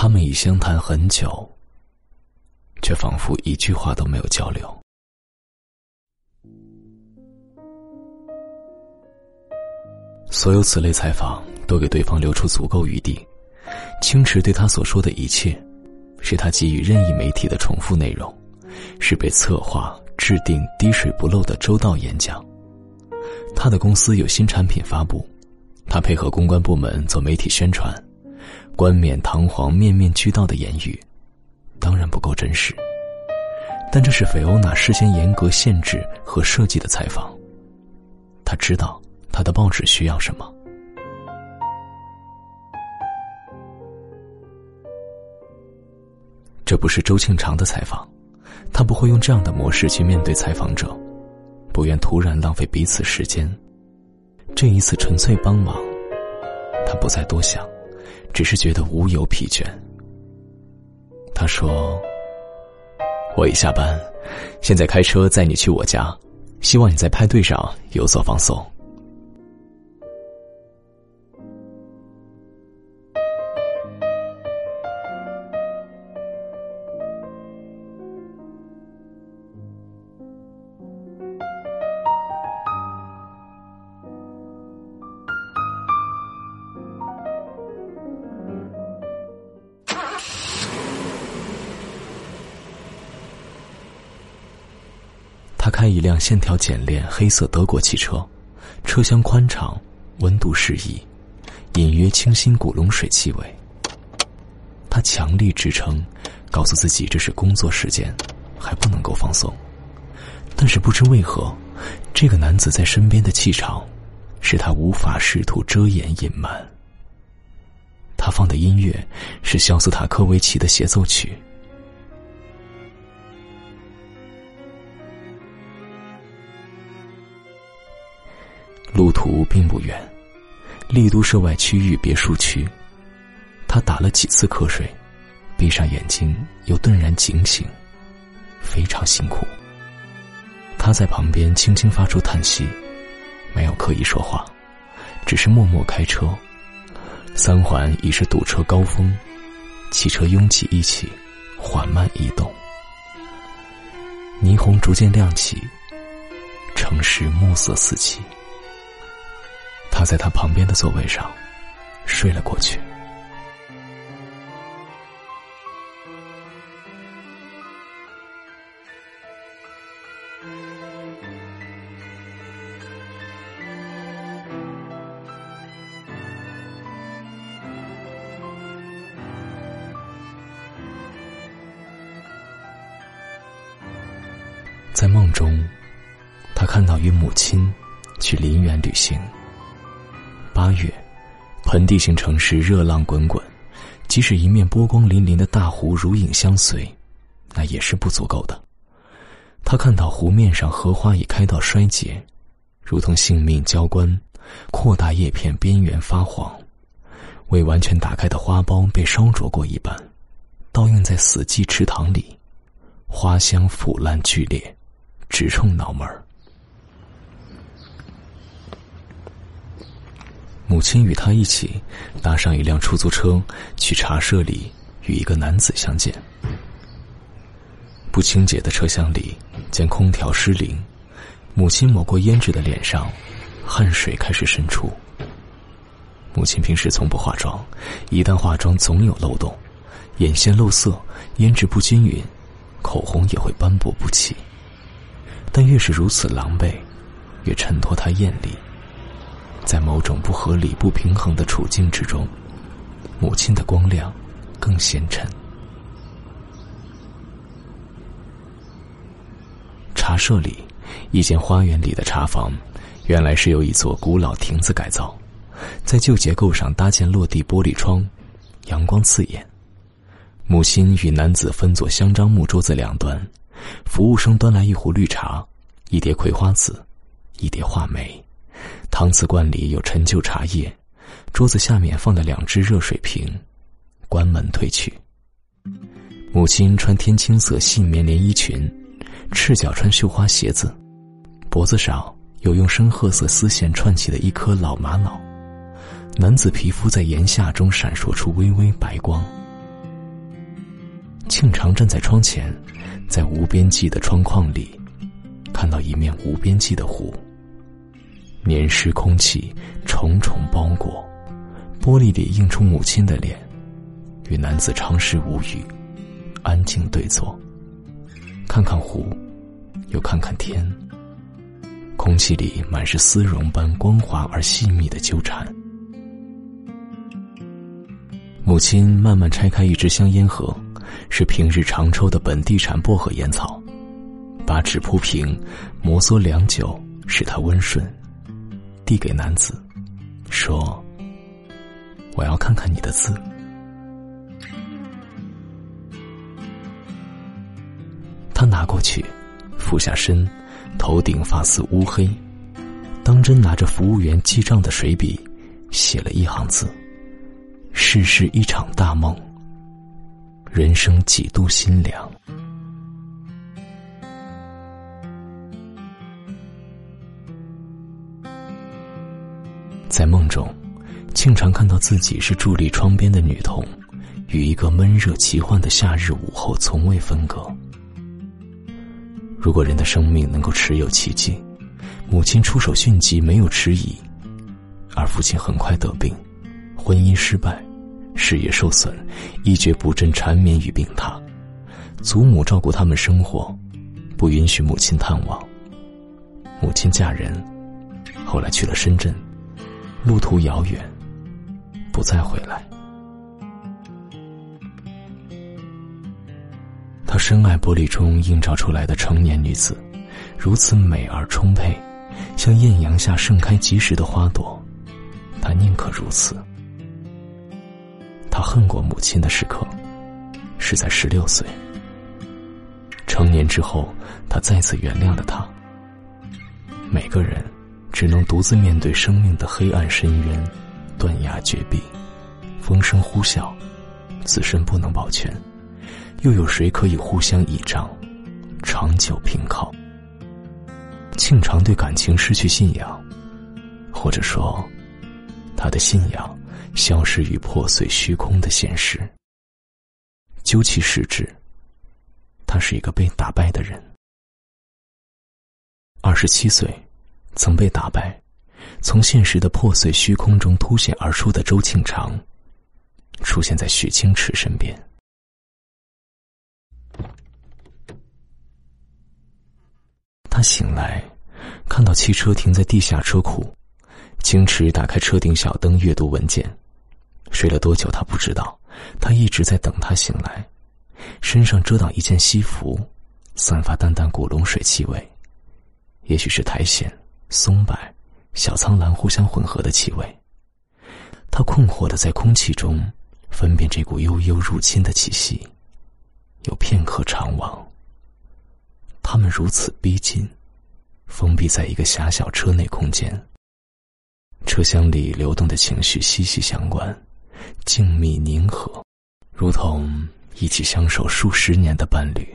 他们已相谈很久，却仿佛一句话都没有交流。所有此类采访都给对方留出足够余地，轻视对他所说的一切，是他给予任意媒体的重复内容，是被策划制定滴水不漏的周到演讲。他的公司有新产品发布，他配合公关部门做媒体宣传，冠冕堂皇、面面俱到的言语，当然不够真实。但这是菲欧娜事先严格限制和设计的采访，他知道。他的报纸需要什么？这不是周庆长的采访，他不会用这样的模式去面对采访者，不愿突然浪费彼此时间。这一次纯粹帮忙，他不再多想，只是觉得无由疲倦。他说：“我已下班，现在开车载你去我家，希望你在派对上有所放松。”他开一辆线条简练、黑色德国汽车，车厢宽敞，温度适宜，隐约清新古龙水气味。他强力支撑，告诉自己这是工作时间，还不能够放松。但是不知为何，这个男子在身边的气场，使他无法试图遮掩隐瞒。他放的音乐是肖斯塔科维奇的协奏曲。路途并不远，丽都涉外区域别墅区。他打了几次瞌睡，闭上眼睛又顿然警醒，非常辛苦。他在旁边轻轻发出叹息，没有刻意说话，只是默默开车。三环已是堵车高峰，汽车拥挤一起，缓慢移动。霓虹逐渐亮起，城市暮色四起。他在他旁边的座位上睡了过去。在梦中，他看到与母亲去林园旅行。八月，盆地型城市热浪滚滚，即使一面波光粼粼的大湖如影相随，那也是不足够的。他看到湖面上荷花已开到衰竭，如同性命交关，扩大叶片边缘发黄，未完全打开的花苞被烧灼过一般，倒映在死寂池塘里，花香腐烂剧烈，直冲脑门儿。母亲与他一起搭上一辆出租车，去茶社里与一个男子相见。不清洁的车厢里，见空调失灵，母亲抹过胭脂的脸上，汗水开始渗出。母亲平时从不化妆，一旦化妆总有漏洞，眼线漏色，胭脂不均匀，口红也会斑驳不齐。但越是如此狼狈，越衬托她艳丽。在某种不合理、不平衡的处境之中，母亲的光亮更显沉。茶社里，一间花园里的茶房，原来是由一座古老亭子改造，在旧结构上搭建落地玻璃窗，阳光刺眼。母亲与男子分坐香樟木桌子两端，服务生端来一壶绿茶，一碟葵花籽，一碟话梅。搪瓷罐里有陈旧茶叶，桌子下面放了两只热水瓶，关门退去。母亲穿天青色细棉连衣裙，赤脚穿绣花鞋子，脖子上有用深褐色丝线串起的一颗老玛瑙。男子皮肤在炎夏中闪烁出微微白光，庆长站在窗前，在无边际的窗框里，看到一面无边际的湖。黏湿空气重重包裹，玻璃里映出母亲的脸，与男子长时无语，安静对坐。看看湖，又看看天。空气里满是丝绒般光滑而细密的纠缠。母亲慢慢拆开一支香烟盒，是平日常抽的本地产薄荷烟草，把纸铺平，摩挲良久，使它温顺。递给男子，说：“我要看看你的字。”他拿过去，俯下身，头顶发丝乌黑，当真拿着服务员记账的水笔，写了一行字：“世事一场大梦，人生几度心凉。”在梦中，庆常看到自己是伫立窗边的女童，与一个闷热奇幻的夏日午后从未分隔。如果人的生命能够持有奇迹，母亲出手迅疾，没有迟疑，而父亲很快得病，婚姻失败，事业受损，一蹶不振，缠绵于病榻。祖母照顾他们生活，不允许母亲探望。母亲嫁人，后来去了深圳。路途遥远，不再回来。他深爱玻璃中映照出来的成年女子，如此美而充沛，像艳阳下盛开及时的花朵。他宁可如此。他恨过母亲的时刻，是在十六岁。成年之后，他再次原谅了她。每个人。只能独自面对生命的黑暗深渊，断崖绝壁，风声呼啸，自身不能保全，又有谁可以互相倚仗，长久凭靠？庆长对感情失去信仰，或者说，他的信仰消失于破碎虚空的现实。究其实质，他是一个被打败的人。二十七岁。曾被打败，从现实的破碎虚空中凸显而出的周庆长，出现在许清池身边。他醒来，看到汽车停在地下车库，清池打开车顶小灯阅读文件。睡了多久他不知道，他一直在等他醒来，身上遮挡一件西服，散发淡淡古龙水气味，也许是苔藓。松柏、小苍兰互相混合的气味，他困惑的在空气中分辨这股悠悠入侵的气息，有片刻长望。他们如此逼近，封闭在一个狭小车内空间。车厢里流动的情绪息息相关，静谧凝和，如同一起相守数十年的伴侣。